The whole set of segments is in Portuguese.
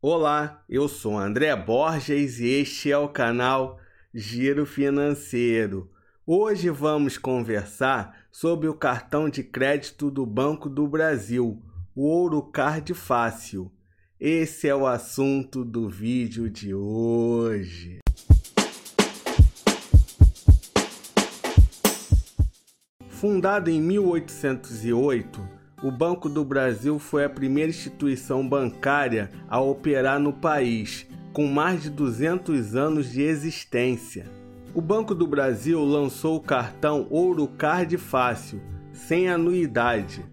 Olá, eu sou André Borges e este é o canal Giro Financeiro. Hoje vamos conversar sobre o cartão de crédito do Banco do Brasil, o Ouro Card Fácil. Esse é o assunto do vídeo de hoje. Fundado em 1808, o Banco do Brasil foi a primeira instituição bancária a operar no país, com mais de 200 anos de existência. O Banco do Brasil lançou o cartão Ouro Card Fácil, sem anuidade,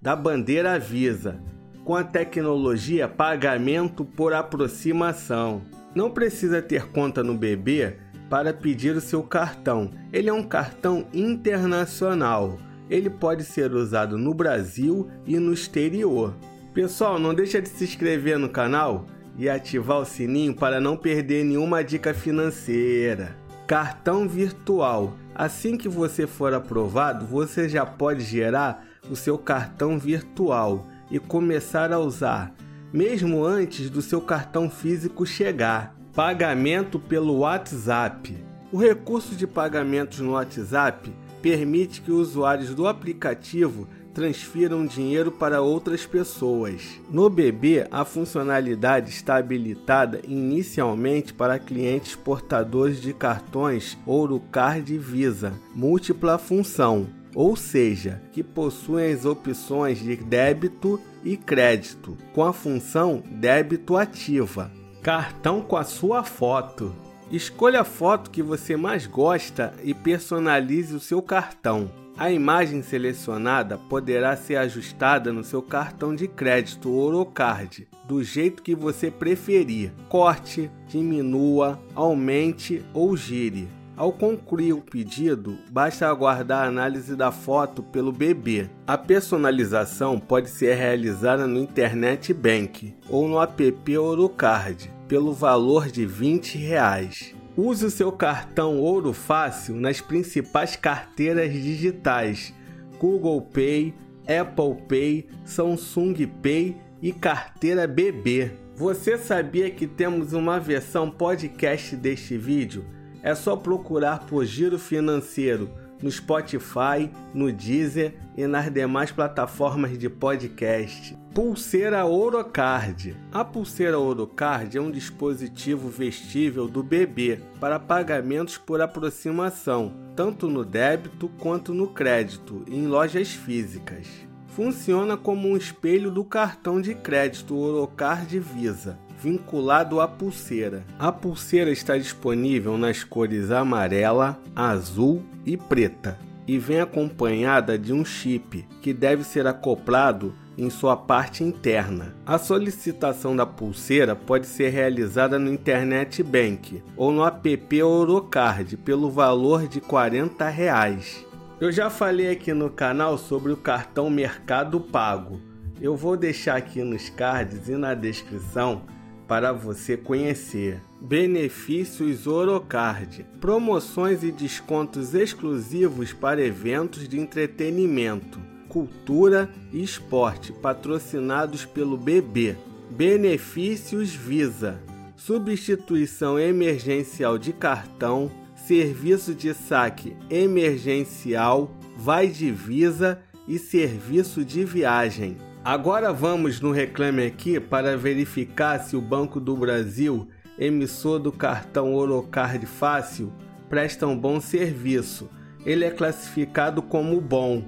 da bandeira Visa, com a tecnologia pagamento por aproximação. Não precisa ter conta no BB para pedir o seu cartão. Ele é um cartão internacional ele pode ser usado no Brasil e no exterior. Pessoal, não deixa de se inscrever no canal e ativar o sininho para não perder nenhuma dica financeira. Cartão virtual. Assim que você for aprovado, você já pode gerar o seu cartão virtual e começar a usar, mesmo antes do seu cartão físico chegar. Pagamento pelo WhatsApp. O recurso de pagamentos no WhatsApp permite que usuários do aplicativo transfiram dinheiro para outras pessoas. No BB, a funcionalidade está habilitada inicialmente para clientes portadores de cartões Ourocard e Visa, múltipla função, ou seja, que possuem as opções de débito e crédito, com a função débito ativa. Cartão com a sua foto. Escolha a foto que você mais gosta e personalize o seu cartão. A imagem selecionada poderá ser ajustada no seu cartão de crédito Orocard, do jeito que você preferir. Corte, diminua, aumente ou gire. Ao concluir o pedido, basta aguardar a análise da foto pelo bebê. A personalização pode ser realizada no Internet Bank ou no app Orocard pelo valor de 20 reais. Use o seu cartão Ouro Fácil nas principais carteiras digitais Google Pay, Apple Pay, Samsung Pay e carteira BB. Você sabia que temos uma versão podcast deste vídeo? É só procurar por Giro Financeiro no Spotify, no Deezer e nas demais plataformas de podcast. Pulseira Orocard. A pulseira Orocard é um dispositivo vestível do bebê para pagamentos por aproximação, tanto no débito quanto no crédito, em lojas físicas. Funciona como um espelho do cartão de crédito Orocard Visa, vinculado à pulseira. A pulseira está disponível nas cores amarela, azul e preta e vem acompanhada de um chip que deve ser acoplado em sua parte interna. A solicitação da pulseira pode ser realizada no Internet Bank ou no app Orocard pelo valor de 40 reais. Eu já falei aqui no canal sobre o cartão Mercado Pago. Eu vou deixar aqui nos cards e na descrição para você conhecer. Benefícios Orocard: promoções e descontos exclusivos para eventos de entretenimento cultura e esporte, patrocinados pelo BB. Benefícios Visa: substituição emergencial de cartão, serviço de saque emergencial, vai de Visa e serviço de viagem. Agora vamos no Reclame Aqui para verificar se o Banco do Brasil, emissor do cartão Orocard Fácil, presta um bom serviço. Ele é classificado como bom.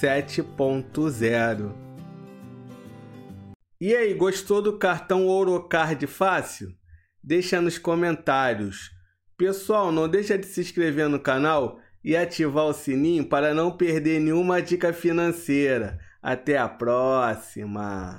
7.0. E aí, gostou do cartão Ourocard fácil? Deixa nos comentários. Pessoal, não deixa de se inscrever no canal e ativar o sininho para não perder nenhuma dica financeira. Até a próxima!